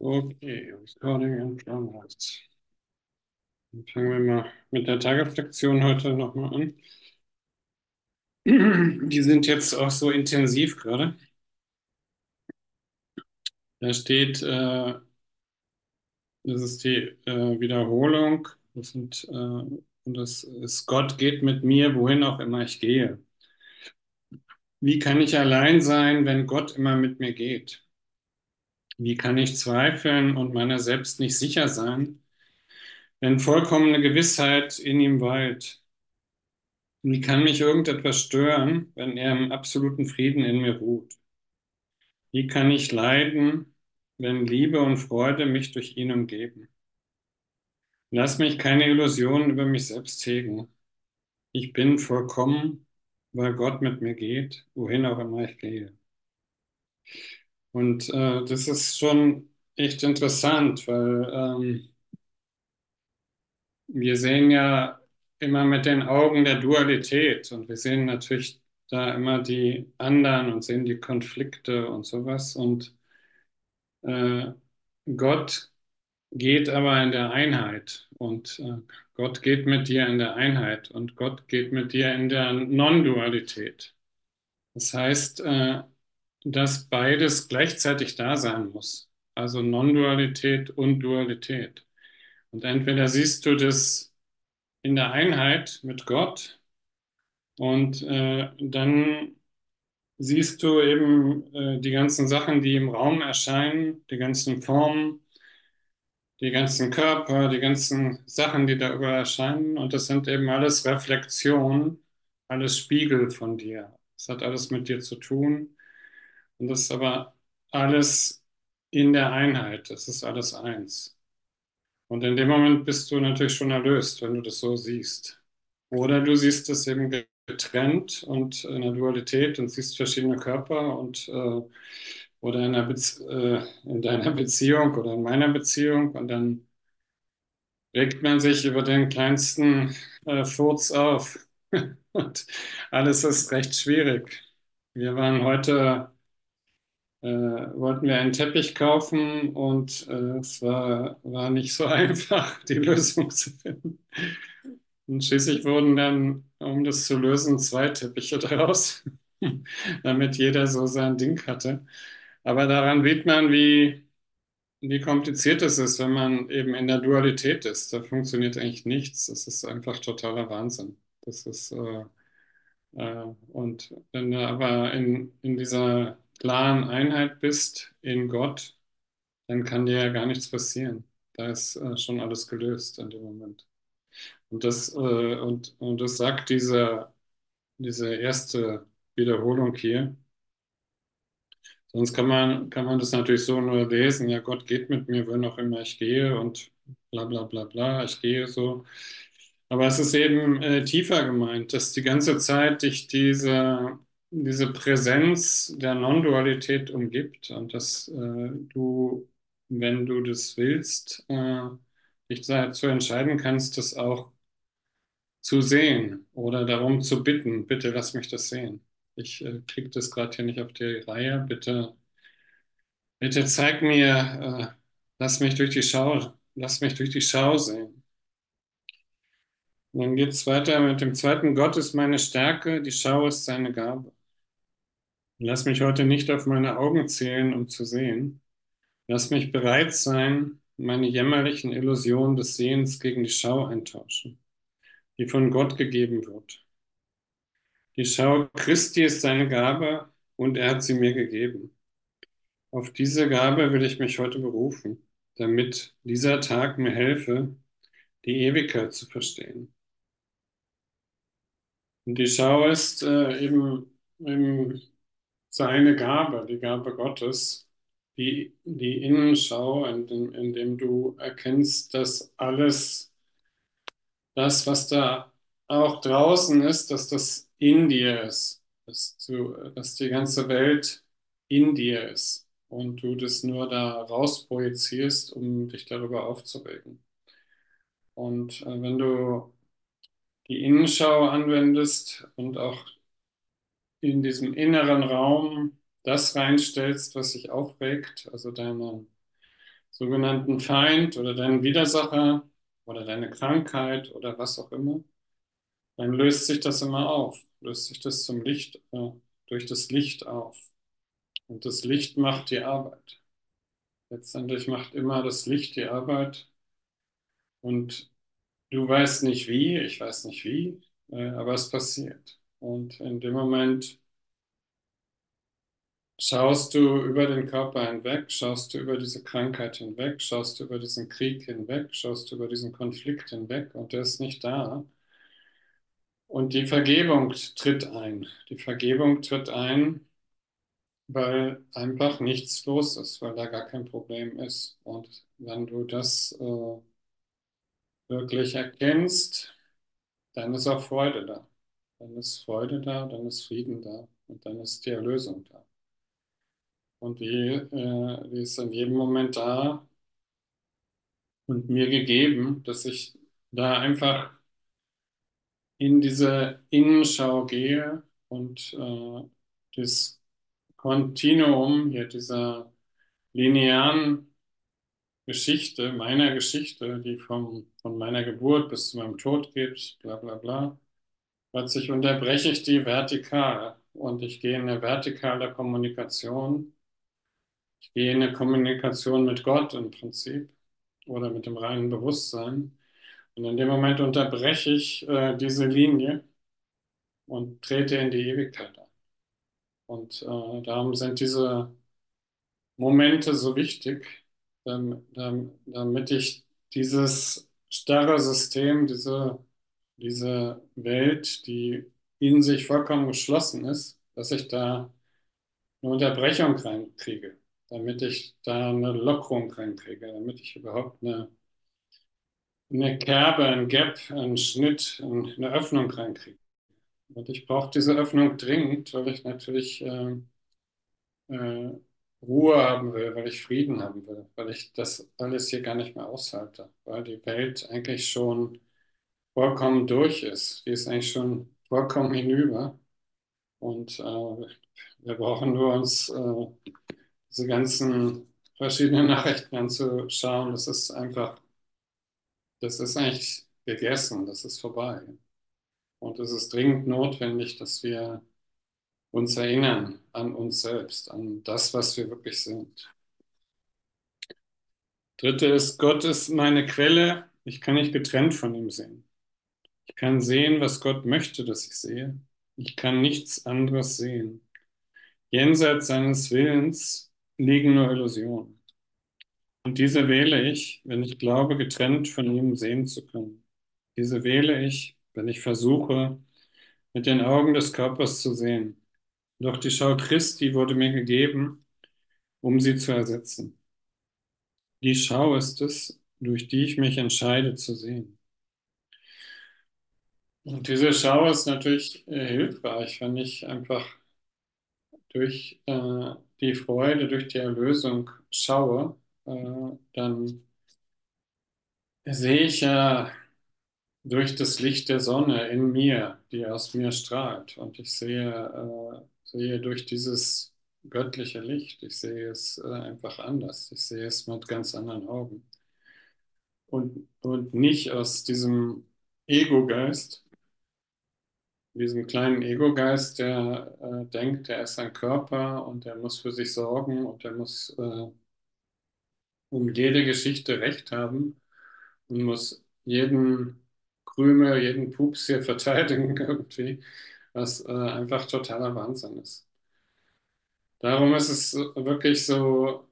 Okay, Recording in Progress. Dann fangen wir mal mit der Tagesflexion heute nochmal an. Die sind jetzt auch so intensiv gerade. Da steht, äh, das ist die äh, Wiederholung. Das sind, äh, und das ist Gott geht mit mir, wohin auch immer ich gehe. Wie kann ich allein sein, wenn Gott immer mit mir geht? Wie kann ich zweifeln und meiner selbst nicht sicher sein, wenn vollkommene Gewissheit in ihm weilt? Wie kann mich irgendetwas stören, wenn er im absoluten Frieden in mir ruht? Wie kann ich leiden, wenn Liebe und Freude mich durch ihn umgeben? Lass mich keine Illusionen über mich selbst hegen. Ich bin vollkommen, weil Gott mit mir geht, wohin auch immer ich gehe. Und äh, das ist schon echt interessant, weil ähm, wir sehen ja immer mit den Augen der Dualität und wir sehen natürlich da immer die anderen und sehen die Konflikte und sowas. Und äh, Gott geht aber in der Einheit und äh, Gott geht mit dir in der Einheit und Gott geht mit dir in der Non-Dualität. Das heißt, äh, dass beides gleichzeitig da sein muss. Also Non-Dualität und Dualität. Und entweder siehst du das in der Einheit mit Gott und äh, dann siehst du eben äh, die ganzen Sachen, die im Raum erscheinen, die ganzen Formen, die ganzen Körper, die ganzen Sachen, die da überall erscheinen. Und das sind eben alles Reflexionen, alles Spiegel von dir. Das hat alles mit dir zu tun. Und das ist aber alles in der Einheit. Das ist alles eins. Und in dem Moment bist du natürlich schon erlöst, wenn du das so siehst. Oder du siehst es eben getrennt und in der Dualität und siehst verschiedene Körper und äh, oder in, äh, in deiner Beziehung oder in meiner Beziehung und dann regt man sich über den kleinsten äh, Furz auf und alles ist recht schwierig. Wir waren heute, wollten wir einen Teppich kaufen und äh, es war, war nicht so einfach, die Lösung zu finden. Und schließlich wurden dann, um das zu lösen, zwei Teppiche daraus, damit jeder so sein Ding hatte. Aber daran sieht man, wie, wie kompliziert es ist, wenn man eben in der Dualität ist. Da funktioniert eigentlich nichts. Das ist einfach totaler Wahnsinn. Das ist, äh, äh, und wenn du aber in, in dieser klaren Einheit bist, in Gott, dann kann dir ja gar nichts passieren. Da ist äh, schon alles gelöst in dem Moment. Und das, äh, und, und das sagt diese, diese erste Wiederholung hier. Sonst kann man, kann man das natürlich so nur lesen, ja, Gott geht mit mir, wohin auch immer ich gehe und bla bla bla bla, ich gehe so. Aber es ist eben äh, tiefer gemeint, dass die ganze Zeit dich diese, diese Präsenz der Non-Dualität umgibt und dass äh, du, wenn du das willst, äh, dich dazu entscheiden kannst, das auch zu sehen oder darum zu bitten, bitte lass mich das sehen. Ich äh, kriege das gerade hier nicht auf die Reihe. Bitte, bitte zeig mir, äh, lass mich durch die Schau, lass mich durch die Schau sehen. Und dann geht es weiter mit dem zweiten. Gott ist meine Stärke, die Schau ist seine Gabe. Lass mich heute nicht auf meine Augen zählen, um zu sehen. Lass mich bereit sein, meine jämmerlichen Illusionen des Sehens gegen die Schau eintauschen die von Gott gegeben wird. Die Schau Christi ist seine Gabe und er hat sie mir gegeben. Auf diese Gabe will ich mich heute berufen, damit dieser Tag mir helfe, die Ewigkeit zu verstehen. Und die Schau ist äh, eben, eben seine Gabe, die Gabe Gottes, die, die Innenschau, indem, indem du erkennst, dass alles das, was da auch draußen ist, dass das in dir ist, dass, du, dass die ganze Welt in dir ist und du das nur da raus projizierst, um dich darüber aufzuregen. Und äh, wenn du die Innenschau anwendest und auch in diesem inneren Raum das reinstellst, was sich aufregt, also deine sogenannten Feind oder deinen Widersacher oder deine Krankheit oder was auch immer, dann löst sich das immer auf, löst sich das zum Licht, äh, durch das Licht auf. Und das Licht macht die Arbeit. Letztendlich macht immer das Licht die Arbeit. Und du weißt nicht wie, ich weiß nicht wie, äh, aber es passiert. Und in dem Moment schaust du über den Körper hinweg, schaust du über diese Krankheit hinweg, schaust du über diesen Krieg hinweg, schaust du über diesen Konflikt hinweg und der ist nicht da. Und die Vergebung tritt ein. Die Vergebung tritt ein, weil einfach nichts los ist, weil da gar kein Problem ist. Und wenn du das äh, wirklich erkennst, dann ist auch Freude da. Dann ist Freude da, dann ist Frieden da und dann ist die Erlösung da. Und die, äh, die ist in jedem Moment da und mir gegeben, dass ich da einfach in diese Innenschau gehe und äh, das Kontinuum hier dieser linearen Geschichte, meiner Geschichte, die vom, von meiner Geburt bis zu meinem Tod geht, bla bla bla, plötzlich unterbreche ich die vertikal und ich gehe in eine vertikale Kommunikation. Ich gehe in eine Kommunikation mit Gott im Prinzip oder mit dem reinen Bewusstsein. Und in dem Moment unterbreche ich äh, diese Linie und trete in die Ewigkeit ein. Und äh, darum sind diese Momente so wichtig, damit ich dieses starre System, diese, diese Welt, die in sich vollkommen geschlossen ist, dass ich da eine Unterbrechung reinkriege, damit ich da eine Lockerung reinkriege, damit ich überhaupt eine eine Kerbe, ein Gap, einen Schnitt, eine Öffnung reinkriege. Und ich brauche diese Öffnung dringend, weil ich natürlich äh, äh, Ruhe haben will, weil ich Frieden haben will, weil ich das alles hier gar nicht mehr aushalte, weil die Welt eigentlich schon vollkommen durch ist. Die ist eigentlich schon vollkommen hinüber. Und äh, wir brauchen nur uns äh, diese ganzen verschiedenen Nachrichten anzuschauen. Das ist einfach das ist eigentlich gegessen, das ist vorbei. Und es ist dringend notwendig, dass wir uns erinnern an uns selbst, an das, was wir wirklich sind. Dritte ist, Gott ist meine Quelle. Ich kann nicht getrennt von ihm sehen. Ich kann sehen, was Gott möchte, dass ich sehe. Ich kann nichts anderes sehen. Jenseits seines Willens liegen nur Illusionen. Und diese wähle ich, wenn ich glaube, getrennt von ihm sehen zu können. Diese wähle ich, wenn ich versuche, mit den Augen des Körpers zu sehen. Doch die Schau Christi wurde mir gegeben, um sie zu ersetzen. Die Schau ist es, durch die ich mich entscheide zu sehen. Und diese Schau ist natürlich äh, hilfreich, wenn ich einfach durch äh, die Freude, durch die Erlösung schaue äh, dann sehe ich ja durch das Licht der Sonne in mir, die aus mir strahlt. Und ich sehe, äh, sehe durch dieses göttliche Licht, ich sehe es äh, einfach anders. Ich sehe es mit ganz anderen Augen. Und, und nicht aus diesem Ego-Geist, diesem kleinen Ego-Geist, der äh, denkt, er ist ein Körper und er muss für sich sorgen und er muss äh, um jede Geschichte Recht haben und muss jeden Krümel, jeden Pups hier verteidigen irgendwie, was äh, einfach totaler Wahnsinn ist. Darum ist es wirklich so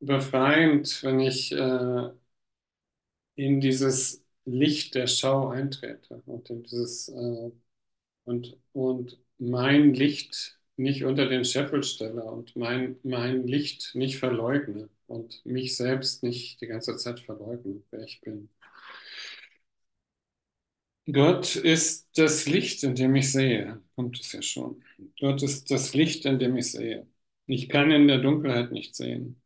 befreiend, wenn ich äh, in dieses Licht der Schau eintrete und in dieses äh, und, und mein Licht nicht unter den Scheffel stelle und mein, mein Licht nicht verleugne und mich selbst nicht die ganze Zeit verleugne, wer ich bin. Gott ist das Licht, in dem ich sehe, kommt es ja schon. Gott ist das Licht, in dem ich sehe. Ich kann in der Dunkelheit nicht sehen.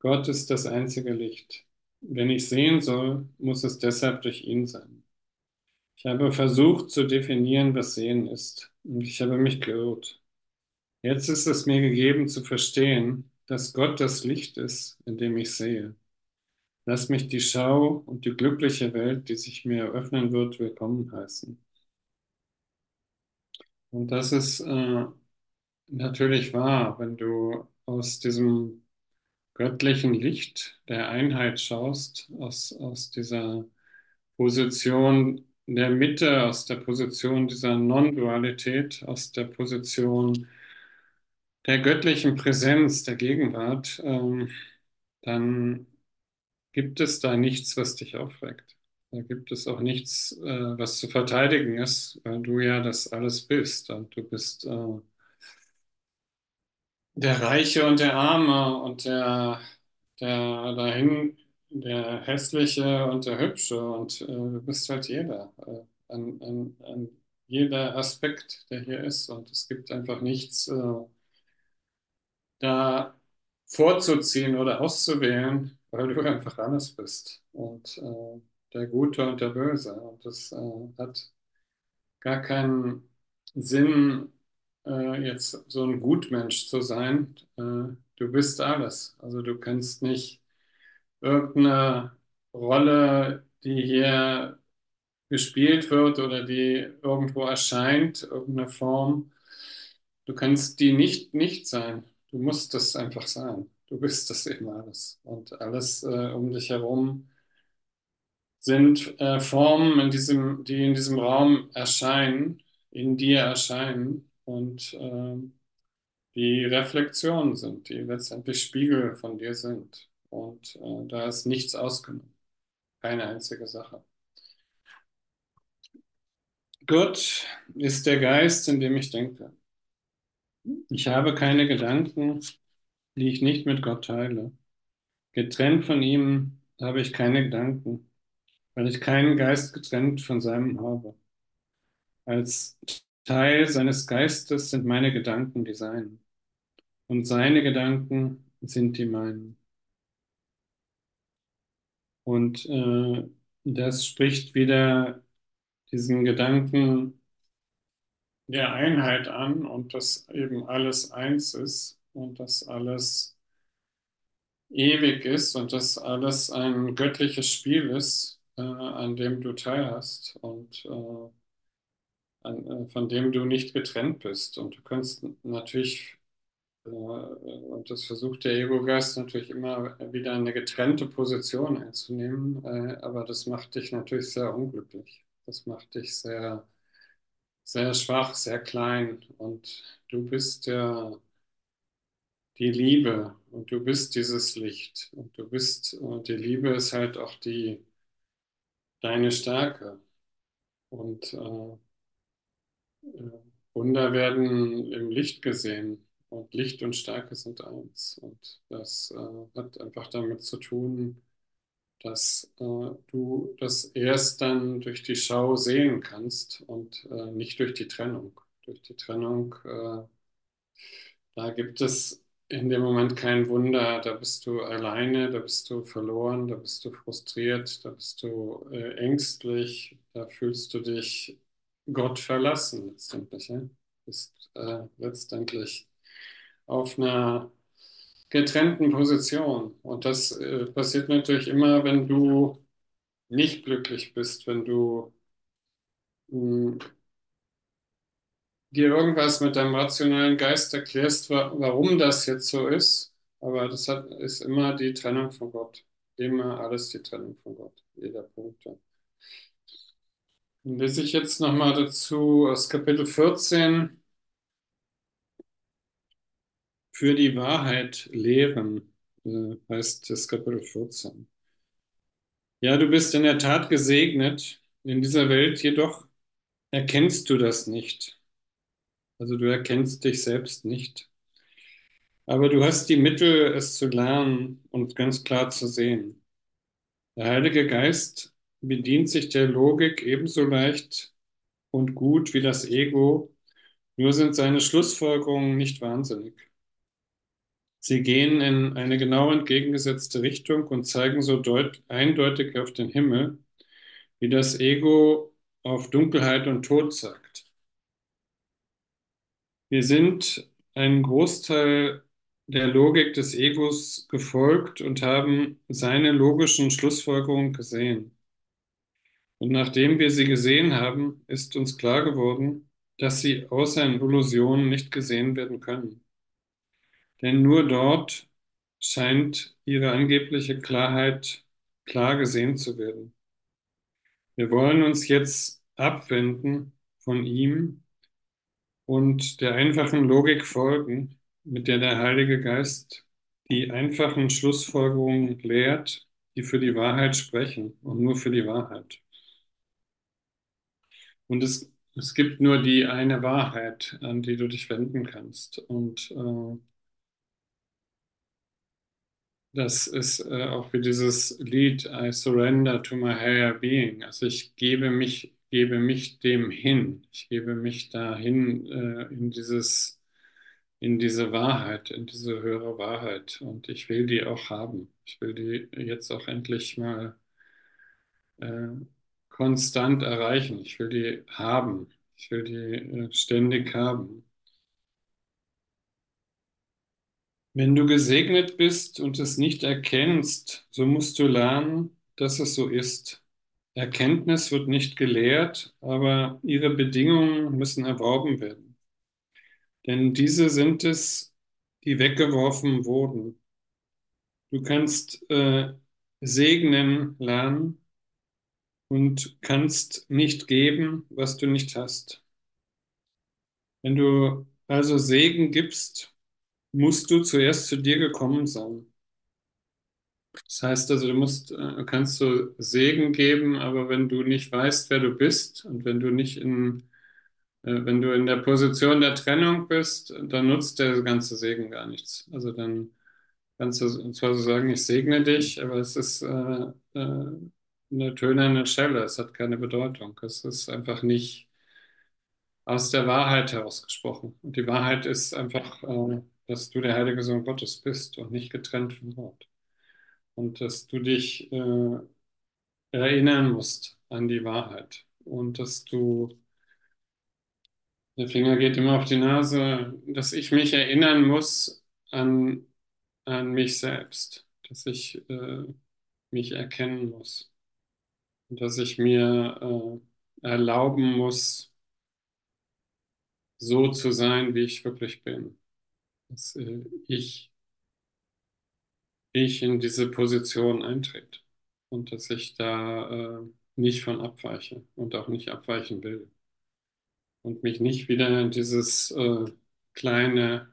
Gott ist das einzige Licht. Wenn ich sehen soll, muss es deshalb durch ihn sein. Ich habe versucht zu definieren, was Sehen ist, und ich habe mich geirrt. Jetzt ist es mir gegeben zu verstehen, dass Gott das Licht ist, in dem ich sehe. Lass mich die Schau und die glückliche Welt, die sich mir eröffnen wird, willkommen heißen. Und das ist äh, natürlich wahr, wenn du aus diesem göttlichen Licht der Einheit schaust, aus, aus dieser Position der Mitte, aus der Position dieser Non-Dualität, aus der Position der göttlichen Präsenz, der Gegenwart, ähm, dann gibt es da nichts, was dich aufweckt. Da gibt es auch nichts, äh, was zu verteidigen ist, weil du ja das alles bist. Und du bist äh, der Reiche und der Arme und der, der dahin, der Hässliche und der Hübsche. Und äh, du bist halt jeder, äh, an, an, an jeder Aspekt, der hier ist. Und es gibt einfach nichts äh, da vorzuziehen oder auszuwählen, weil du einfach alles bist. Und äh, der Gute und der Böse. Und das äh, hat gar keinen Sinn, äh, jetzt so ein Gutmensch zu sein. Du bist alles. Also du kannst nicht irgendeine Rolle, die hier gespielt wird oder die irgendwo erscheint, irgendeine Form, du kannst die nicht nicht sein. Du musst es einfach sein. Du bist das eben alles. Und alles äh, um dich herum sind äh, Formen, in diesem, die in diesem Raum erscheinen, in dir erscheinen und äh, die Reflexionen sind, die letztendlich Spiegel von dir sind. Und äh, da ist nichts ausgenommen. Keine einzige Sache. Gott ist der Geist, in dem ich denke. Ich habe keine Gedanken, die ich nicht mit Gott teile. Getrennt von ihm habe ich keine Gedanken, weil ich keinen Geist getrennt von seinem habe. Als Teil seines Geistes sind meine Gedanken die seinen und seine Gedanken sind die meinen. Und äh, das spricht wieder diesen Gedanken der Einheit an und dass eben alles eins ist und dass alles ewig ist und dass alles ein göttliches Spiel ist, äh, an dem du teilhast und äh, an, äh, von dem du nicht getrennt bist. Und du kannst natürlich, äh, und das versucht der Ego-Geist natürlich immer wieder eine getrennte Position einzunehmen, äh, aber das macht dich natürlich sehr unglücklich. Das macht dich sehr sehr schwach, sehr klein. Und du bist der, die Liebe und du bist dieses Licht. Und du bist, und die Liebe ist halt auch die, deine Stärke. Und äh, äh, Wunder werden im Licht gesehen und Licht und Stärke sind eins und das äh, hat einfach damit zu tun, dass äh, du das erst dann durch die Schau sehen kannst und äh, nicht durch die Trennung. Durch die Trennung, äh, da gibt es in dem Moment kein Wunder, da bist du alleine, da bist du verloren, da bist du frustriert, da bist du äh, ängstlich, da fühlst du dich Gott verlassen letztendlich. Ja? Bist äh, letztendlich auf einer getrennten Position. Und das äh, passiert natürlich immer, wenn du nicht glücklich bist, wenn du mh, hm, dir irgendwas mit deinem rationalen Geist erklärst, wa warum das jetzt so ist. Aber das hat, ist immer die Trennung von Gott. Immer alles die Trennung von Gott. Jeder Punkt. Dann lese ich jetzt nochmal dazu aus Kapitel 14 für die Wahrheit lehren, äh, heißt das Kapitel 14. Ja, du bist in der Tat gesegnet, in dieser Welt jedoch erkennst du das nicht. Also du erkennst dich selbst nicht. Aber du hast die Mittel, es zu lernen und ganz klar zu sehen. Der Heilige Geist bedient sich der Logik ebenso leicht und gut wie das Ego, nur sind seine Schlussfolgerungen nicht wahnsinnig. Sie gehen in eine genau entgegengesetzte Richtung und zeigen so deut eindeutig auf den Himmel, wie das Ego auf Dunkelheit und Tod zeigt. Wir sind einen Großteil der Logik des Egos gefolgt und haben seine logischen Schlussfolgerungen gesehen. Und nachdem wir sie gesehen haben, ist uns klar geworden, dass sie außer in Illusionen nicht gesehen werden können. Denn nur dort scheint ihre angebliche Klarheit klar gesehen zu werden. Wir wollen uns jetzt abwenden von ihm und der einfachen Logik folgen, mit der der Heilige Geist die einfachen Schlussfolgerungen lehrt, die für die Wahrheit sprechen und nur für die Wahrheit. Und es, es gibt nur die eine Wahrheit, an die du dich wenden kannst. Und äh, das ist äh, auch wie dieses Lied I surrender to my higher being. Also ich gebe mich, gebe mich dem hin. Ich gebe mich dahin äh, in dieses, in diese Wahrheit, in diese höhere Wahrheit. Und ich will die auch haben. Ich will die jetzt auch endlich mal äh, konstant erreichen. Ich will die haben. Ich will die äh, ständig haben. Wenn du gesegnet bist und es nicht erkennst, so musst du lernen, dass es so ist. Erkenntnis wird nicht gelehrt, aber ihre Bedingungen müssen erworben werden. Denn diese sind es, die weggeworfen wurden. Du kannst äh, segnen lernen und kannst nicht geben, was du nicht hast. Wenn du also Segen gibst, musst du zuerst zu dir gekommen sein. Das heißt also, du musst, äh, kannst so Segen geben, aber wenn du nicht weißt, wer du bist und wenn du nicht in, äh, wenn du in der Position der Trennung bist, dann nutzt der ganze Segen gar nichts. Also dann kannst du zwar so sagen, ich segne dich, aber es ist äh, äh, eine tönerne Schelle, es hat keine Bedeutung. Es ist einfach nicht aus der Wahrheit herausgesprochen. Und die Wahrheit ist einfach, äh, dass du der heilige Sohn Gottes bist und nicht getrennt von Gott. Und dass du dich äh, erinnern musst an die Wahrheit. Und dass du, der Finger geht immer auf die Nase, dass ich mich erinnern muss an, an mich selbst. Dass ich äh, mich erkennen muss. Und dass ich mir äh, erlauben muss, so zu sein, wie ich wirklich bin dass äh, ich, ich in diese Position eintrete und dass ich da äh, nicht von abweiche und auch nicht abweichen will und mich nicht wieder in dieses äh, kleine,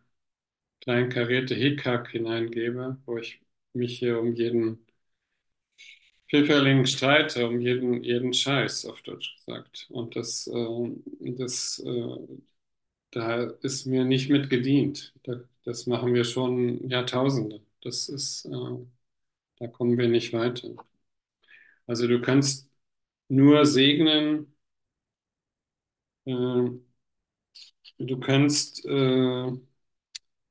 kleinkarierte Hickhack hineingebe, wo ich mich hier um jeden Pfifferling streite, um jeden, jeden Scheiß, auf Deutsch gesagt. Und das, äh, das, äh, da ist mir nicht mit gedient. Da, das machen wir schon Jahrtausende. Das ist, äh, da kommen wir nicht weiter. Also du kannst nur segnen, äh, du kannst, äh,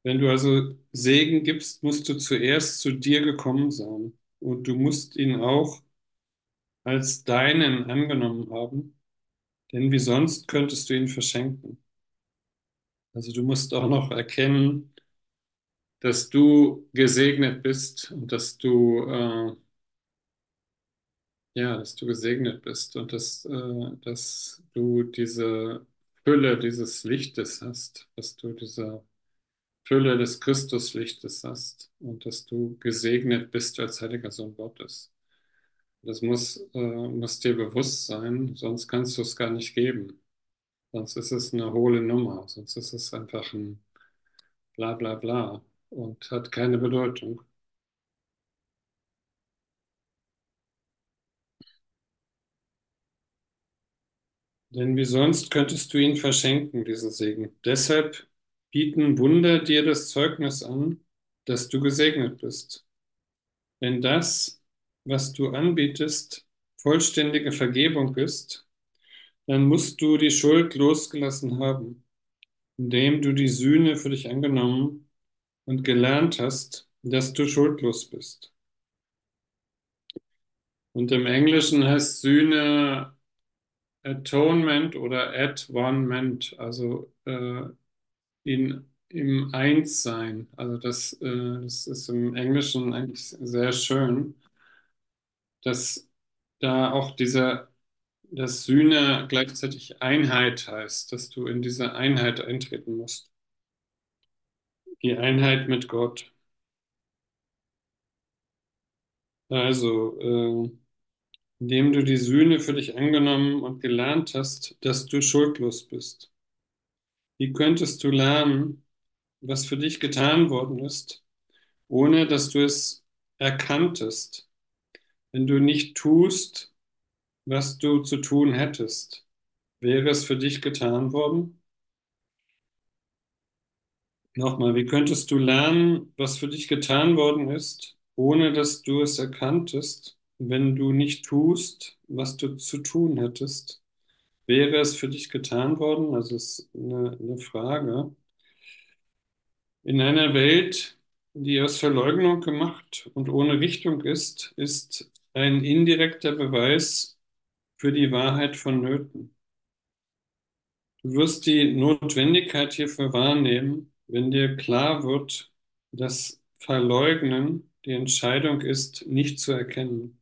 wenn du also Segen gibst, musst du zuerst zu dir gekommen sein. Und du musst ihn auch als deinen angenommen haben, denn wie sonst könntest du ihn verschenken. Also du musst auch noch erkennen, dass du gesegnet bist und dass du äh, ja, dass du gesegnet bist und dass, äh, dass du diese Fülle dieses Lichtes hast, dass du diese Fülle des Christuslichtes hast und dass du gesegnet bist als heiliger Sohn Gottes. Das muss, äh, muss dir bewusst sein, sonst kannst du es gar nicht geben. Sonst ist es eine hohle Nummer, sonst ist es einfach ein bla bla bla und hat keine Bedeutung. Denn wie sonst könntest du ihn verschenken, diesen Segen. Deshalb bieten Wunder dir das Zeugnis an, dass du gesegnet bist. Wenn das, was du anbietest, vollständige Vergebung ist, dann musst du die Schuld losgelassen haben, indem du die Sühne für dich angenommen und gelernt hast, dass du schuldlos bist. Und im Englischen heißt Sühne Atonement oder At-One-Ment, also äh, in im Einssein. Also das, äh, das ist im Englischen eigentlich sehr schön, dass da auch dieser, dass Sühne gleichzeitig Einheit heißt, dass du in diese Einheit eintreten musst. Die Einheit mit Gott. Also, äh, indem du die Sühne für dich angenommen und gelernt hast, dass du schuldlos bist. Wie könntest du lernen, was für dich getan worden ist, ohne dass du es erkanntest, wenn du nicht tust, was du zu tun hättest? Wäre es für dich getan worden? Nochmal, wie könntest du lernen, was für dich getan worden ist, ohne dass du es erkanntest, wenn du nicht tust, was du zu tun hättest? Wäre es für dich getan worden? Also ist eine, eine Frage. In einer Welt, die aus Verleugnung gemacht und ohne Richtung ist, ist ein indirekter Beweis für die Wahrheit vonnöten. Du wirst die Notwendigkeit hierfür wahrnehmen, wenn dir klar wird, dass Verleugnen die Entscheidung ist, nicht zu erkennen.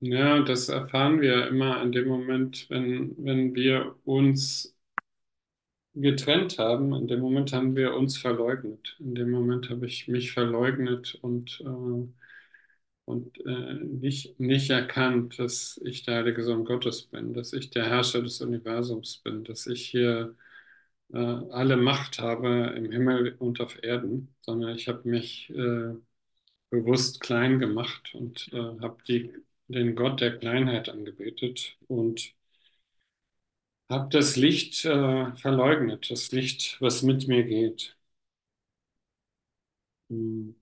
Ja, das erfahren wir immer in dem Moment, wenn, wenn wir uns getrennt haben. In dem Moment haben wir uns verleugnet. In dem Moment habe ich mich verleugnet und, äh, und äh, nicht, nicht erkannt, dass ich der heilige Sohn Gottes bin, dass ich der Herrscher des Universums bin, dass ich hier äh, alle Macht habe im Himmel und auf Erden, sondern ich habe mich äh, bewusst klein gemacht und äh, habe den Gott der Kleinheit angebetet und habe das Licht äh, verleugnet, das Licht, was mit mir geht. Hm.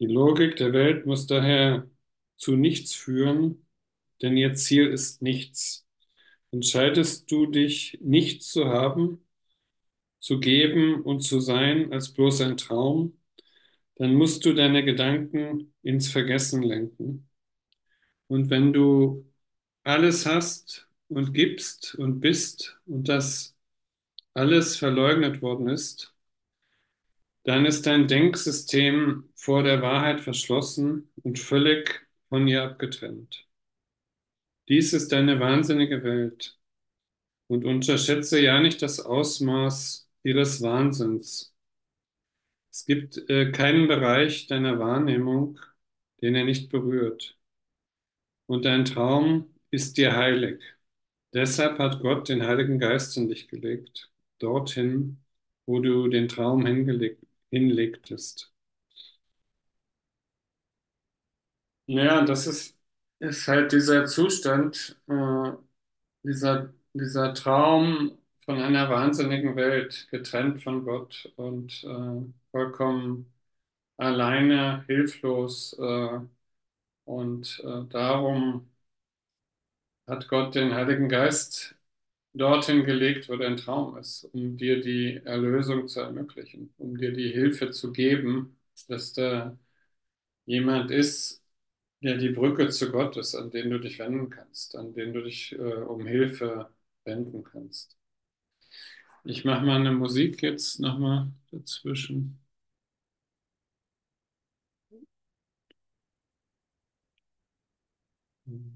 Die Logik der Welt muss daher zu nichts führen, denn ihr Ziel ist nichts. Entscheidest du dich, nichts zu haben, zu geben und zu sein als bloß ein Traum, dann musst du deine Gedanken ins Vergessen lenken. Und wenn du alles hast und gibst und bist und das alles verleugnet worden ist, dann ist dein Denksystem vor der Wahrheit verschlossen und völlig von ihr abgetrennt. Dies ist deine wahnsinnige Welt. Und unterschätze ja nicht das Ausmaß ihres Wahnsinns. Es gibt äh, keinen Bereich deiner Wahrnehmung, den er nicht berührt. Und dein Traum ist dir heilig. Deshalb hat Gott den Heiligen Geist in dich gelegt, dorthin, wo du den Traum hingelegt, hinlegtest. Ja, das ist, ist halt dieser Zustand, äh, dieser, dieser Traum von einer wahnsinnigen Welt, getrennt von Gott und äh, vollkommen alleine, hilflos. Äh, und äh, darum hat Gott den Heiligen Geist dorthin gelegt, wo dein Traum ist, um dir die Erlösung zu ermöglichen, um dir die Hilfe zu geben, dass da jemand ist, der die Brücke zu Gott ist, an den du dich wenden kannst, an den du dich äh, um Hilfe wenden kannst. Ich mache mal eine Musik jetzt nochmal dazwischen. Mhm.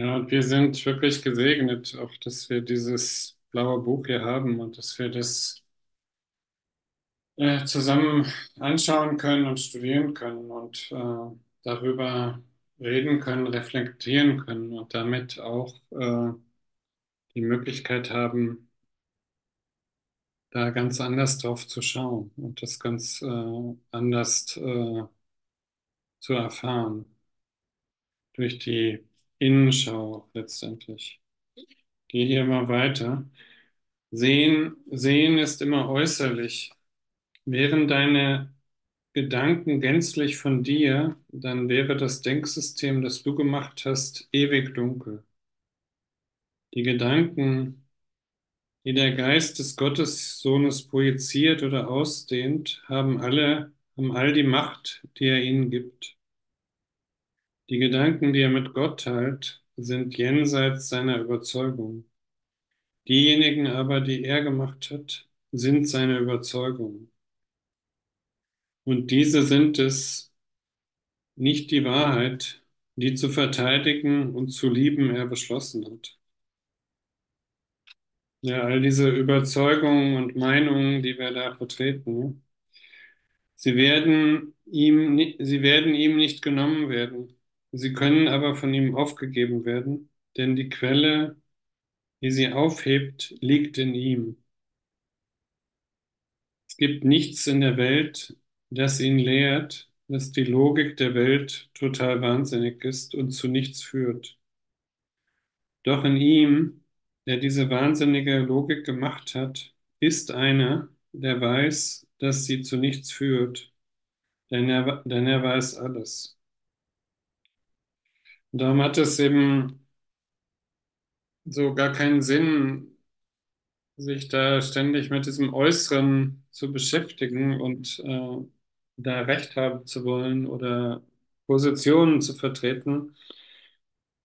Ja, und wir sind wirklich gesegnet, auch dass wir dieses blaue Buch hier haben und dass wir das äh, zusammen anschauen können und studieren können und äh, darüber reden können, reflektieren können und damit auch äh, die Möglichkeit haben, da ganz anders drauf zu schauen und das ganz äh, anders äh, zu erfahren durch die Innenschau letztendlich. Gehe hier mal weiter. Sehen, sehen ist immer äußerlich. Wären deine Gedanken gänzlich von dir, dann wäre das Denksystem, das du gemacht hast, ewig dunkel. Die Gedanken, die der Geist des Gottessohnes projiziert oder ausdehnt, haben alle, haben all die Macht, die er ihnen gibt. Die Gedanken, die er mit Gott teilt, sind jenseits seiner Überzeugung. Diejenigen aber, die er gemacht hat, sind seine Überzeugung. Und diese sind es, nicht die Wahrheit, die zu verteidigen und zu lieben er beschlossen hat. Ja, all diese Überzeugungen und Meinungen, die wir da vertreten, sie werden ihm, sie werden ihm nicht genommen werden. Sie können aber von ihm aufgegeben werden, denn die Quelle, die sie aufhebt, liegt in ihm. Es gibt nichts in der Welt, das ihn lehrt, dass die Logik der Welt total wahnsinnig ist und zu nichts führt. Doch in ihm, der diese wahnsinnige Logik gemacht hat, ist einer, der weiß, dass sie zu nichts führt, denn er, denn er weiß alles. Darum hat es eben so gar keinen Sinn, sich da ständig mit diesem Äußeren zu beschäftigen und äh, da Recht haben zu wollen oder Positionen zu vertreten,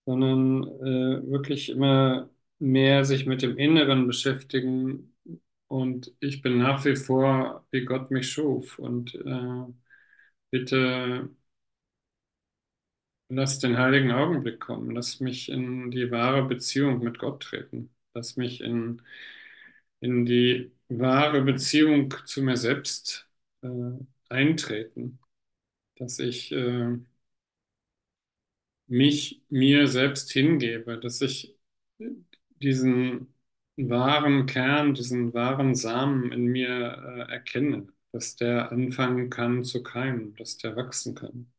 sondern äh, wirklich immer mehr sich mit dem Inneren beschäftigen. Und ich bin nach wie vor, wie Gott mich schuf. Und äh, bitte lass den heiligen Augenblick kommen. Lass mich in die wahre Beziehung mit Gott treten. Lass mich in, in die wahre Beziehung zu mir selbst äh, eintreten. Dass ich äh, mich mir selbst hingebe, dass ich diesen wahren Kern, diesen wahren Samen in mir äh, erkenne, dass der anfangen kann zu keimen, dass der wachsen kann.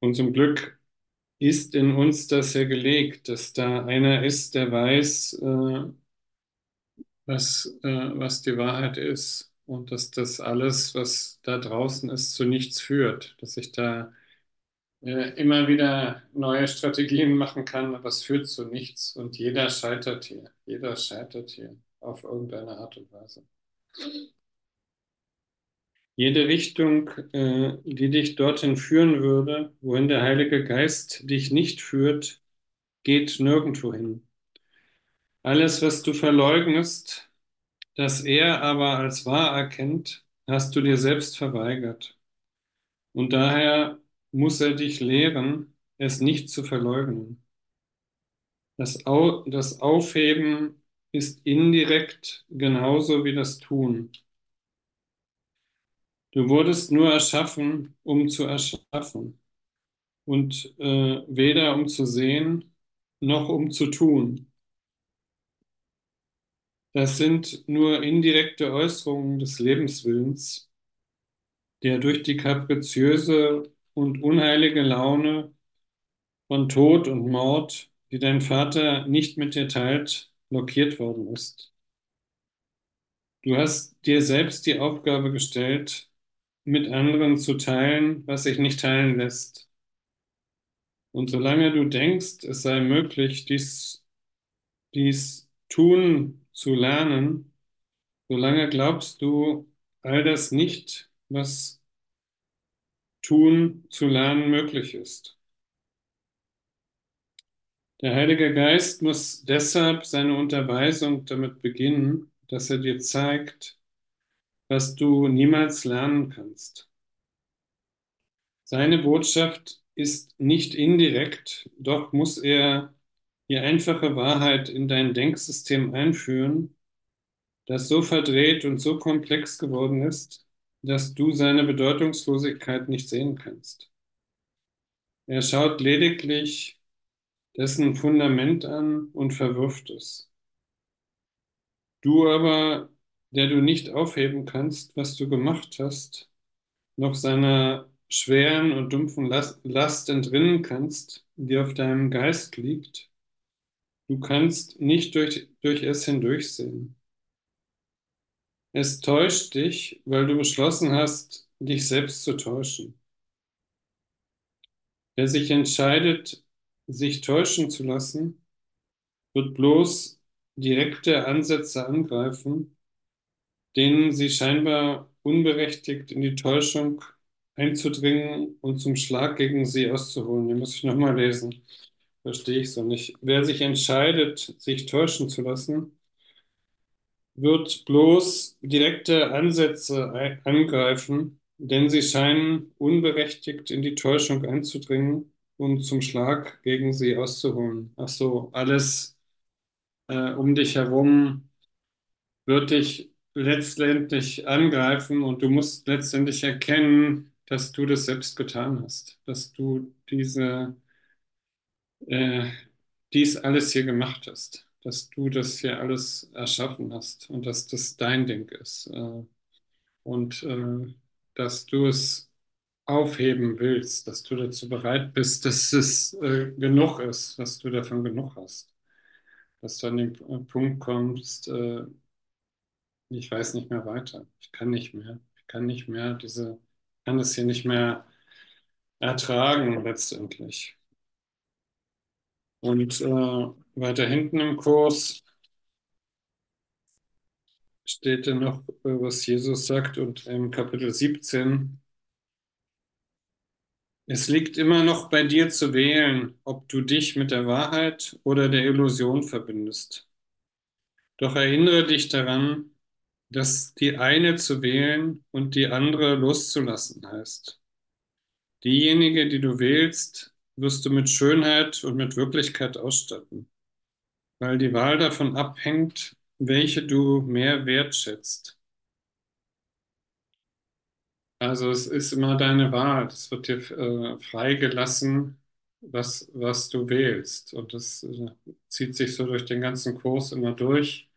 Und zum Glück ist in uns das ja gelegt, dass da einer ist, der weiß, äh, was, äh, was die Wahrheit ist und dass das alles, was da draußen ist, zu nichts führt, dass ich da äh, immer wieder neue Strategien machen kann, aber es führt zu nichts und jeder scheitert hier, jeder scheitert hier auf irgendeine Art und Weise. Jede Richtung, äh, die dich dorthin führen würde, wohin der Heilige Geist dich nicht führt, geht nirgendwo hin. Alles, was du verleugnest, das er aber als wahr erkennt, hast du dir selbst verweigert. Und daher muss er dich lehren, es nicht zu verleugnen. Das, Au das Aufheben ist indirekt genauso wie das Tun. Du wurdest nur erschaffen, um zu erschaffen und äh, weder um zu sehen noch um zu tun. Das sind nur indirekte Äußerungen des Lebenswillens, der durch die kapriziöse und unheilige Laune von Tod und Mord, die dein Vater nicht mit dir teilt, blockiert worden ist. Du hast dir selbst die Aufgabe gestellt, mit anderen zu teilen, was sich nicht teilen lässt. Und solange du denkst, es sei möglich, dies, dies tun zu lernen, solange glaubst du all das nicht, was tun zu lernen möglich ist. Der Heilige Geist muss deshalb seine Unterweisung damit beginnen, dass er dir zeigt, was du niemals lernen kannst. Seine Botschaft ist nicht indirekt, doch muss er die einfache Wahrheit in dein Denksystem einführen, das so verdreht und so komplex geworden ist, dass du seine Bedeutungslosigkeit nicht sehen kannst. Er schaut lediglich dessen Fundament an und verwirft es. Du aber, der du nicht aufheben kannst, was du gemacht hast, noch seiner schweren und dumpfen Last entrinnen kannst, die auf deinem Geist liegt, du kannst nicht durch, durch es hindurchsehen. Es täuscht dich, weil du beschlossen hast, dich selbst zu täuschen. Wer sich entscheidet, sich täuschen zu lassen, wird bloß direkte Ansätze angreifen, denen sie scheinbar unberechtigt in die Täuschung einzudringen und zum Schlag gegen sie auszuholen. Den muss ich nochmal lesen. Verstehe ich so nicht. Wer sich entscheidet, sich täuschen zu lassen, wird bloß direkte Ansätze angreifen, denn sie scheinen unberechtigt in die Täuschung einzudringen und zum Schlag gegen sie auszuholen. Ach so, alles äh, um dich herum wird dich letztendlich angreifen und du musst letztendlich erkennen, dass du das selbst getan hast, dass du diese, äh, dies alles hier gemacht hast dass du das hier alles erschaffen hast und dass das dein Ding ist äh, und äh, dass du es aufheben willst, dass du dazu bereit bist, dass es äh, genug ist, dass du davon genug hast, dass du an den Punkt kommst, äh, ich weiß nicht mehr weiter, ich kann nicht mehr, ich kann nicht mehr diese, kann das hier nicht mehr ertragen letztendlich. Und äh, weiter hinten im Kurs steht dann noch, was Jesus sagt und im Kapitel 17. Es liegt immer noch bei dir zu wählen, ob du dich mit der Wahrheit oder der Illusion verbindest. Doch erinnere dich daran, dass die eine zu wählen und die andere loszulassen heißt. Diejenige, die du wählst, wirst du mit Schönheit und mit Wirklichkeit ausstatten, weil die Wahl davon abhängt, welche du mehr wertschätzt. Also es ist immer deine Wahl, es wird dir äh, freigelassen, was, was du wählst. Und das äh, zieht sich so durch den ganzen Kurs immer durch.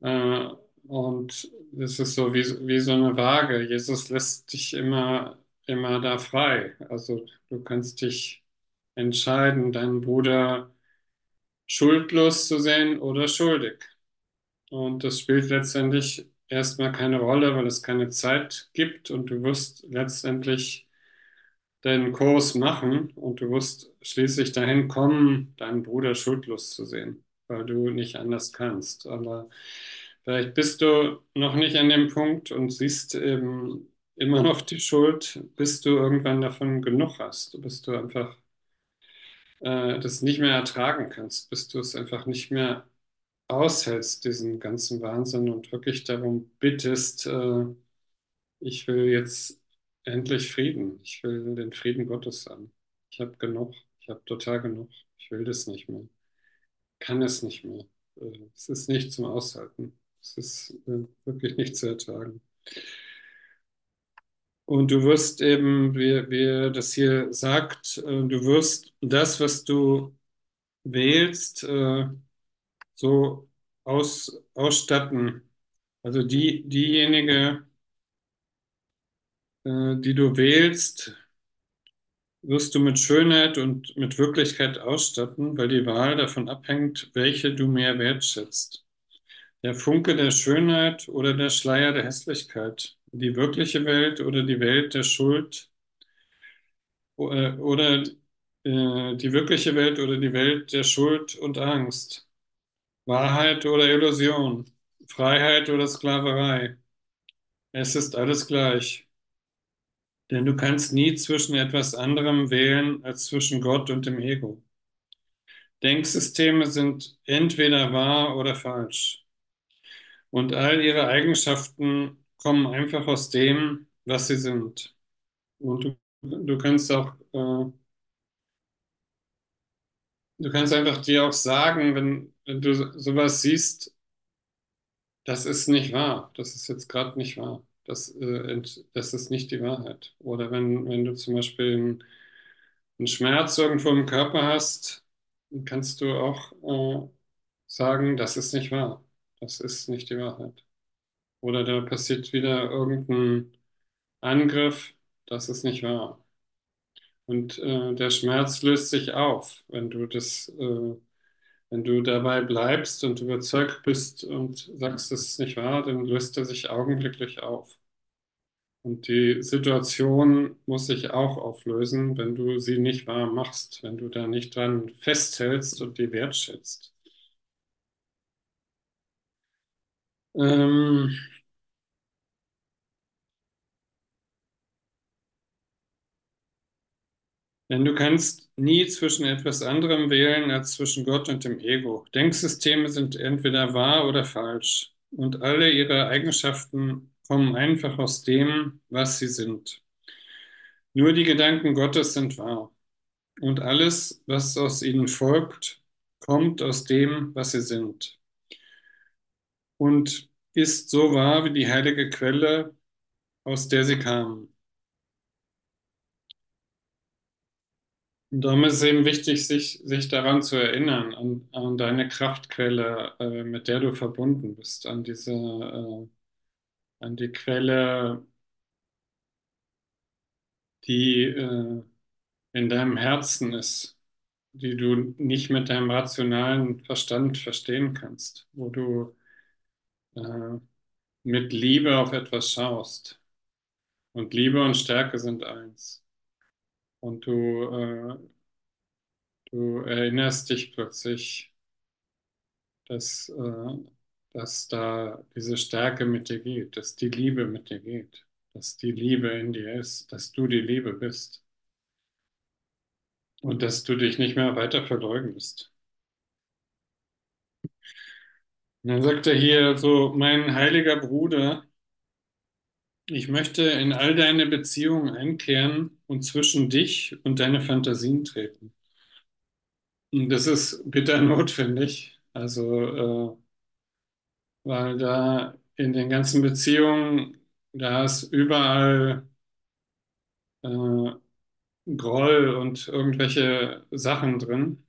Äh, und es ist so wie, wie so eine Waage. Jesus lässt dich immer immer da frei. Also du kannst dich entscheiden, deinen Bruder schuldlos zu sehen oder schuldig. Und das spielt letztendlich erstmal keine Rolle, weil es keine Zeit gibt und du wirst letztendlich deinen Kurs machen und du wirst schließlich dahin kommen, deinen Bruder schuldlos zu sehen, weil du nicht anders kannst. Aber vielleicht bist du noch nicht an dem Punkt und siehst eben immer noch die Schuld, bis du irgendwann davon genug hast, bis du einfach äh, das nicht mehr ertragen kannst, bis du es einfach nicht mehr aushältst, diesen ganzen Wahnsinn und wirklich darum bittest, äh, ich will jetzt endlich Frieden, ich will den Frieden Gottes haben. Ich habe genug, ich habe total genug, ich will das nicht mehr, kann es nicht mehr. Äh, es ist nicht zum Aushalten, es ist äh, wirklich nicht zu ertragen. Und du wirst eben, wie, wie das hier sagt, äh, du wirst das, was du wählst, äh, so aus, ausstatten. Also die, diejenige, die du wählst, wirst du mit Schönheit und mit Wirklichkeit ausstatten, weil die Wahl davon abhängt, welche du mehr wertschätzt. Der Funke der Schönheit oder der Schleier der Hässlichkeit die wirkliche Welt oder die Welt der Schuld äh, oder äh, die wirkliche Welt oder die Welt der Schuld und Angst, Wahrheit oder Illusion, Freiheit oder Sklaverei. Es ist alles gleich. Denn du kannst nie zwischen etwas anderem wählen als zwischen Gott und dem Ego. Denksysteme sind entweder wahr oder falsch. Und all ihre Eigenschaften kommen einfach aus dem, was sie sind. Und du du kannst auch, äh, du kannst einfach dir auch sagen, wenn, wenn du so- sowas siehst, das ist nicht wahr, das ist jetzt gerade nicht wahr, das, äh, das ist nicht die Wahrheit. Oder wenn, wenn du zum Beispiel einen, einen Schmerz irgendwo im Körper hast, dann kannst du auch äh, sagen, das ist nicht wahr, das ist nicht die Wahrheit. Oder da passiert wieder irgendein Angriff, das ist nicht wahr. Und äh, der Schmerz löst sich auf, wenn du das, äh, wenn du dabei bleibst und überzeugt bist und sagst, das ist nicht wahr, dann löst er sich augenblicklich auf. Und die Situation muss sich auch auflösen, wenn du sie nicht wahr machst, wenn du da nicht dran festhältst und die wertschätzt. Ähm, Denn du kannst nie zwischen etwas anderem wählen als zwischen Gott und dem Ego. Denksysteme sind entweder wahr oder falsch und alle ihre Eigenschaften kommen einfach aus dem, was sie sind. Nur die Gedanken Gottes sind wahr und alles, was aus ihnen folgt, kommt aus dem, was sie sind und ist so wahr wie die heilige Quelle, aus der sie kamen. Und darum ist es eben wichtig, sich, sich daran zu erinnern, an, an deine Kraftquelle, äh, mit der du verbunden bist, an diese, äh, an die Quelle, die äh, in deinem Herzen ist, die du nicht mit deinem rationalen Verstand verstehen kannst, wo du äh, mit Liebe auf etwas schaust. Und Liebe und Stärke sind eins. Und du, äh, du erinnerst dich plötzlich, dass, äh, dass da diese Stärke mit dir geht, dass die Liebe mit dir geht, dass die Liebe in dir ist, dass du die Liebe bist und dass du dich nicht mehr weiter verleugnest. Und dann sagt er hier so, mein heiliger Bruder, ich möchte in all deine Beziehungen einkehren und zwischen dich und deine Fantasien treten. Und das ist bitter notwendig. Also, äh, weil da in den ganzen Beziehungen, da ist überall äh, Groll und irgendwelche Sachen drin.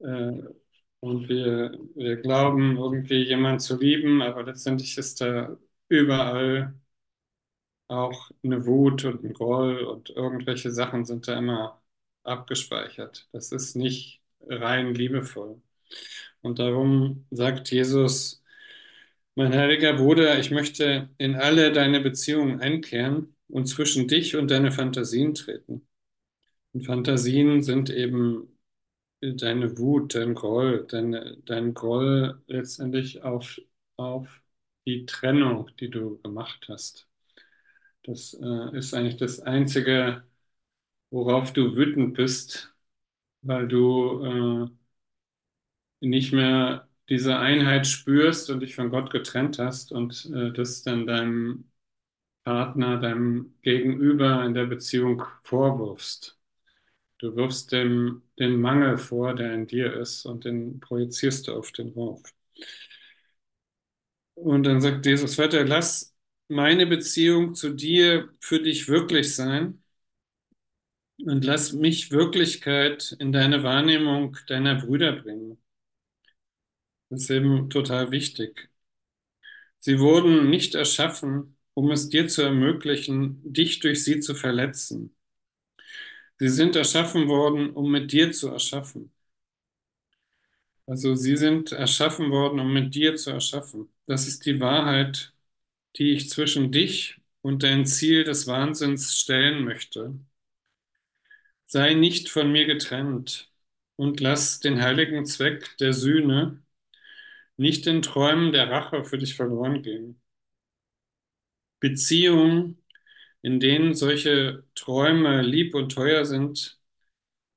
Äh, und wir, wir glauben, irgendwie jemanden zu lieben, aber letztendlich ist da überall auch eine Wut und ein Groll und irgendwelche Sachen sind da immer abgespeichert. Das ist nicht rein liebevoll. Und darum sagt Jesus, mein heiliger Bruder, ich möchte in alle deine Beziehungen einkehren und zwischen dich und deine Fantasien treten. Und Fantasien sind eben deine Wut, dein Groll, deine, dein Groll letztendlich auf, auf die Trennung, die du gemacht hast. Das äh, ist eigentlich das Einzige, worauf du wütend bist, weil du äh, nicht mehr diese Einheit spürst und dich von Gott getrennt hast und äh, das dann deinem Partner, deinem Gegenüber in der Beziehung vorwirfst. Du wirfst dem den Mangel vor, der in dir ist, und den projizierst du auf den rauf. Und dann sagt Jesus weiter, lass meine Beziehung zu dir für dich wirklich sein und lass mich Wirklichkeit in deine Wahrnehmung deiner Brüder bringen. Das ist eben total wichtig. Sie wurden nicht erschaffen, um es dir zu ermöglichen, dich durch sie zu verletzen. Sie sind erschaffen worden, um mit dir zu erschaffen. Also sie sind erschaffen worden, um mit dir zu erschaffen. Das ist die Wahrheit, die ich zwischen dich und dein Ziel des Wahnsinns stellen möchte. Sei nicht von mir getrennt und lass den heiligen Zweck der Sühne nicht in Träumen der Rache für dich verloren gehen. Beziehungen, in denen solche Träume lieb und teuer sind,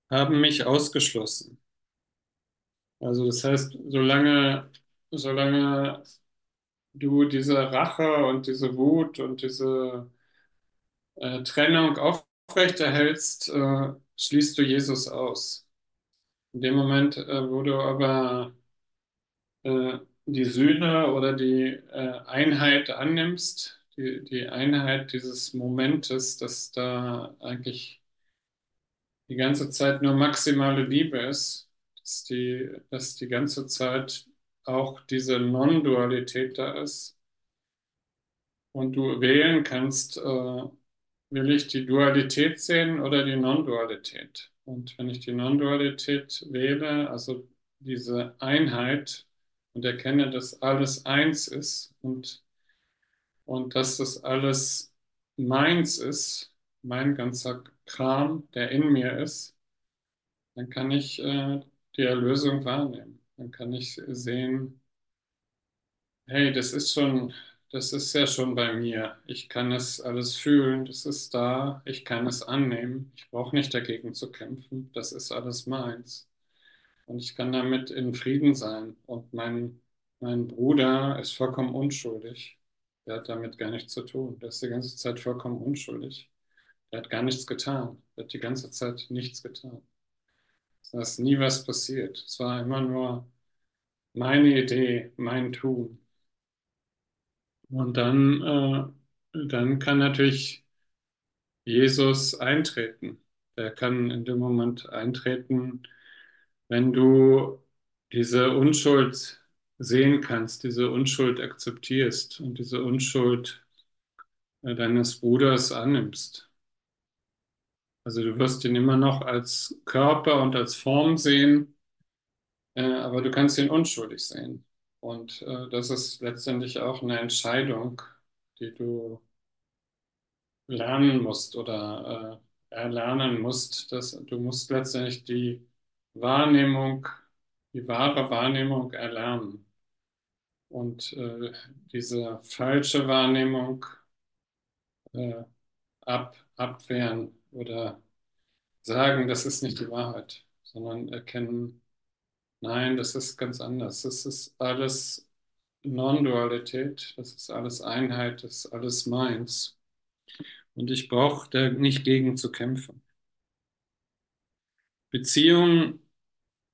haben mich ausgeschlossen. Also das heißt, solange, solange du diese Rache und diese Wut und diese äh, Trennung auf aufrechterhältst, äh, schließt du Jesus aus. In dem Moment, äh, wo du aber äh, die Sühne oder die äh, Einheit annimmst, die, die Einheit dieses Momentes, dass da eigentlich die ganze Zeit nur maximale Liebe ist, dass die, dass die ganze Zeit auch diese Non-Dualität da ist und du wählen kannst, äh, will ich die Dualität sehen oder die Non-Dualität? Und wenn ich die Non-Dualität wähle, also diese Einheit und erkenne, dass alles eins ist und, und dass das alles meins ist, mein ganzer Kram, der in mir ist, dann kann ich äh, die Erlösung wahrnehmen. Dann kann ich sehen, hey, das ist schon, das ist ja schon bei mir. Ich kann es alles fühlen, das ist da, ich kann es annehmen. Ich brauche nicht dagegen zu kämpfen, das ist alles meins. Und ich kann damit in Frieden sein. Und mein, mein Bruder ist vollkommen unschuldig. Der hat damit gar nichts zu tun. Der ist die ganze Zeit vollkommen unschuldig. Der hat gar nichts getan. Der hat die ganze Zeit nichts getan. Da ist nie was passiert. Es war immer nur meine Idee, mein Tun. Und dann, äh, dann kann natürlich Jesus eintreten. Der kann in dem Moment eintreten, wenn du diese Unschuld sehen kannst, diese Unschuld akzeptierst und diese Unschuld äh, deines Bruders annimmst. Also du wirst ihn immer noch als Körper und als Form sehen, äh, aber du kannst ihn unschuldig sehen. Und äh, das ist letztendlich auch eine Entscheidung, die du lernen musst oder erlernen musst. Dass du musst letztendlich die Wahrnehmung, die wahre Wahrnehmung erlernen. Und äh, diese falsche Wahrnehmung äh, ab, abwehren oder sagen, das ist nicht die Wahrheit, sondern erkennen, nein, das ist ganz anders. Das ist alles Non-Dualität, das ist alles Einheit, das ist alles meins. Und ich brauche da nicht gegen zu kämpfen. Beziehungen,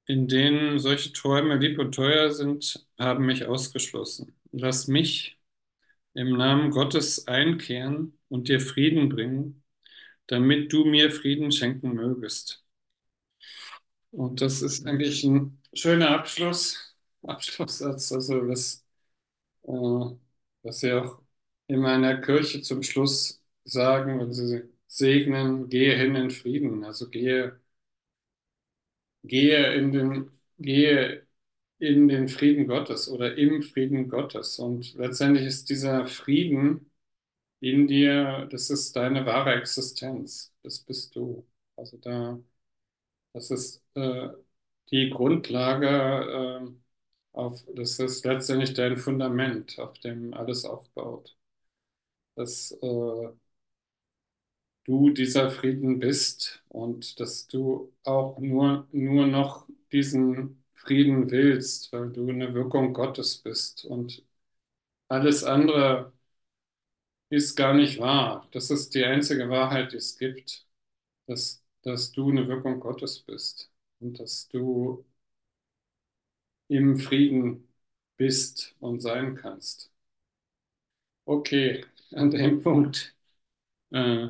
in denen solche Träume lieb und teuer sind, haben mich ausgeschlossen. Lass mich im Namen Gottes einkehren und dir Frieden bringen, damit du mir Frieden schenken mögest. Und das ist eigentlich ein schöner Abschluss, Abschlusssatz, also was, äh, was Sie auch immer in der Kirche zum Schluss sagen, wenn Sie segnen, gehe hin in Frieden, also gehe, gehe in den, gehe in den Frieden Gottes oder im Frieden Gottes. Und letztendlich ist dieser Frieden in dir, das ist deine wahre Existenz. Das bist du. Also da, das ist äh, die Grundlage, äh, auf, das ist letztendlich dein Fundament, auf dem alles aufbaut. Dass äh, du dieser Frieden bist und dass du auch nur, nur noch diesen Frieden willst, weil du eine Wirkung Gottes bist und alles andere ist gar nicht wahr. Das ist die einzige Wahrheit, die es gibt, dass, dass du eine Wirkung Gottes bist und dass du im Frieden bist und sein kannst. Okay, an dem Punkt äh,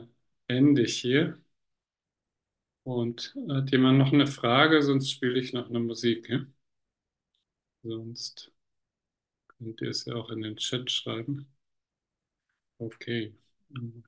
ende hier. Und hat jemand noch eine Frage? Sonst spiele ich noch eine Musik. Ja? Sonst könnt ihr es ja auch in den Chat schreiben. Okay. Mhm.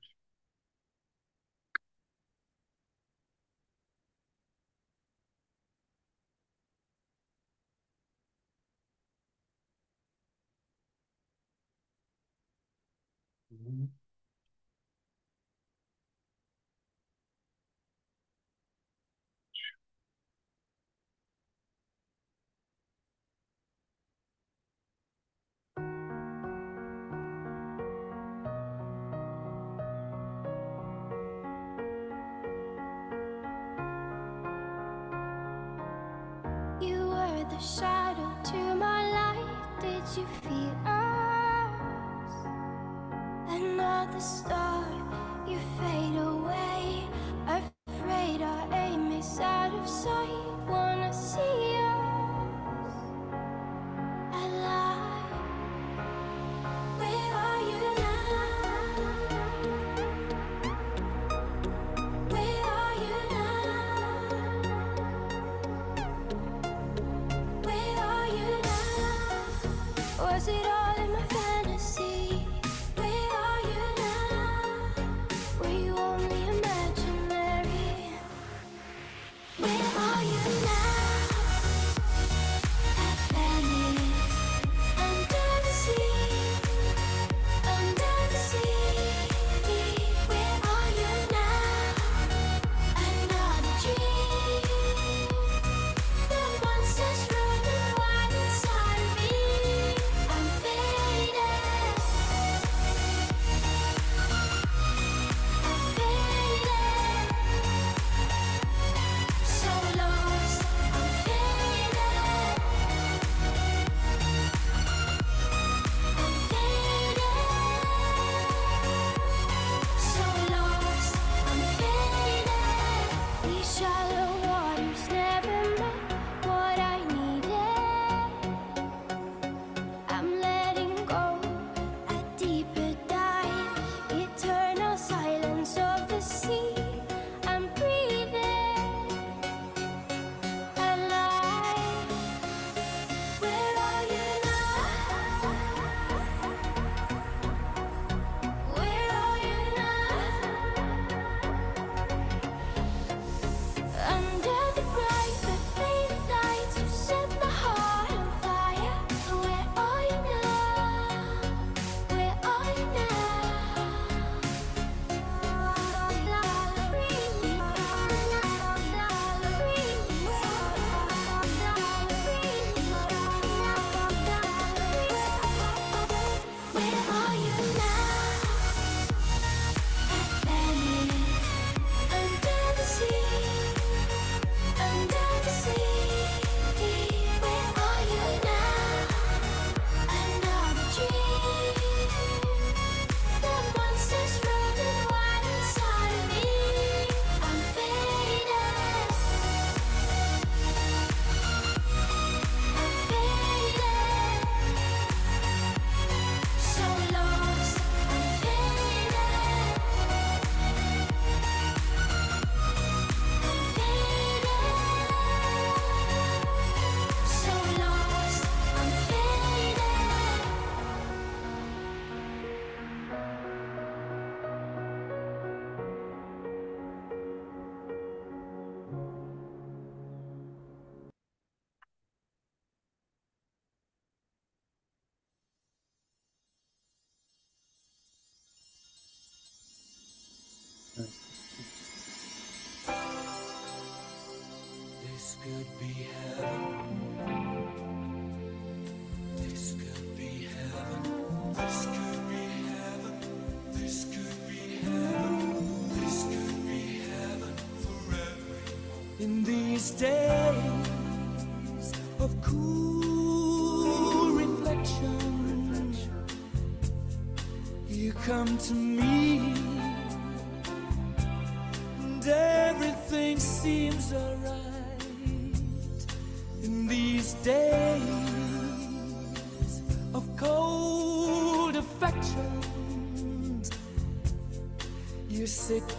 The shadow to my light. Did you feel us? Another star, you fade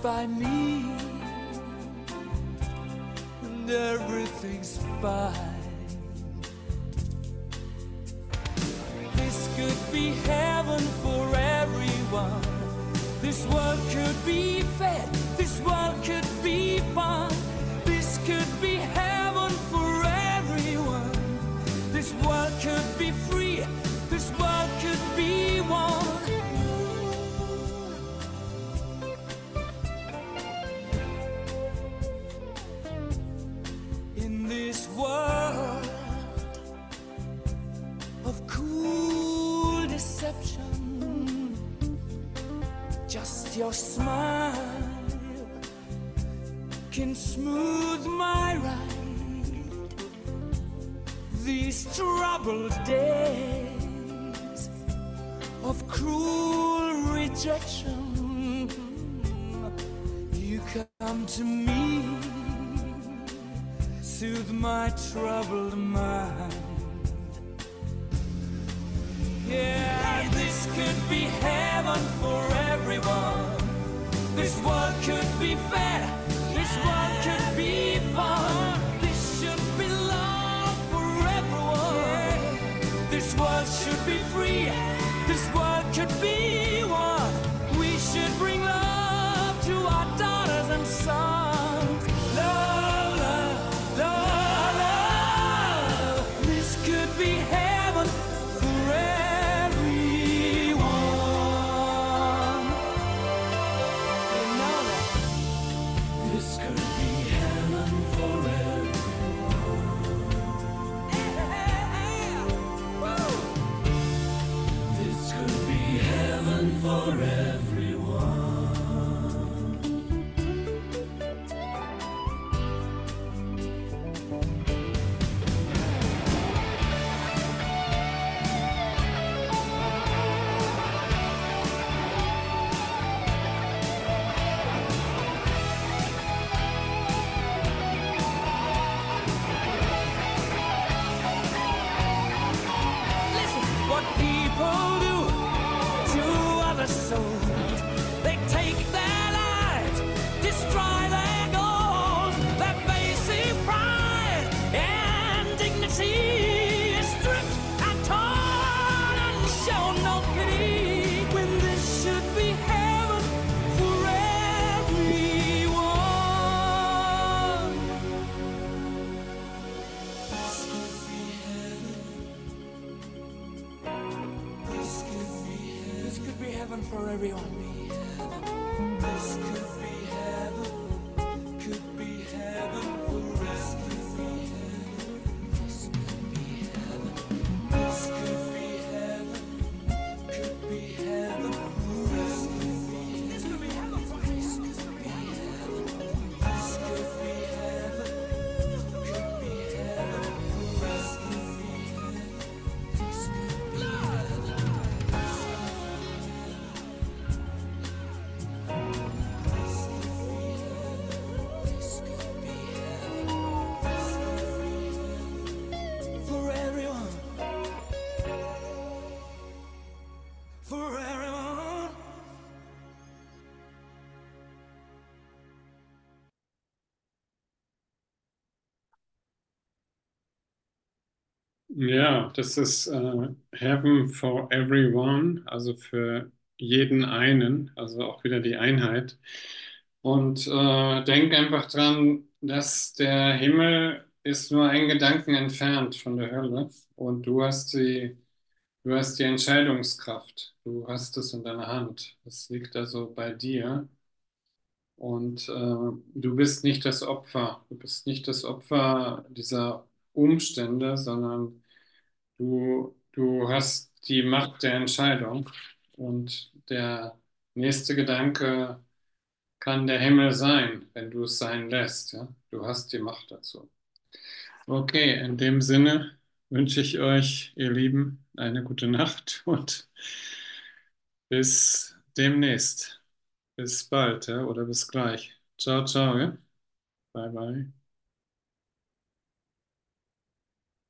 by me, and everything's fine. soothe my troubled mind. Yeah, this could be heaven for everyone. This world could be fair. This world could heaven for everyone. This could be heaven. Ja, das ist äh, Heaven for Everyone, also für jeden einen, also auch wieder die Einheit. Und äh, denk einfach dran, dass der Himmel ist nur ein Gedanken entfernt von der Hölle und du hast die, du hast die Entscheidungskraft, du hast es in deiner Hand. Es liegt also bei dir. Und äh, du bist nicht das Opfer, du bist nicht das Opfer dieser Umstände, sondern Du, du hast die Macht der Entscheidung und der nächste Gedanke kann der Himmel sein, wenn du es sein lässt. Ja? Du hast die Macht dazu. Okay, in dem Sinne wünsche ich euch, ihr Lieben, eine gute Nacht und bis demnächst. Bis bald ja? oder bis gleich. Ciao, ciao. Ja? Bye, bye.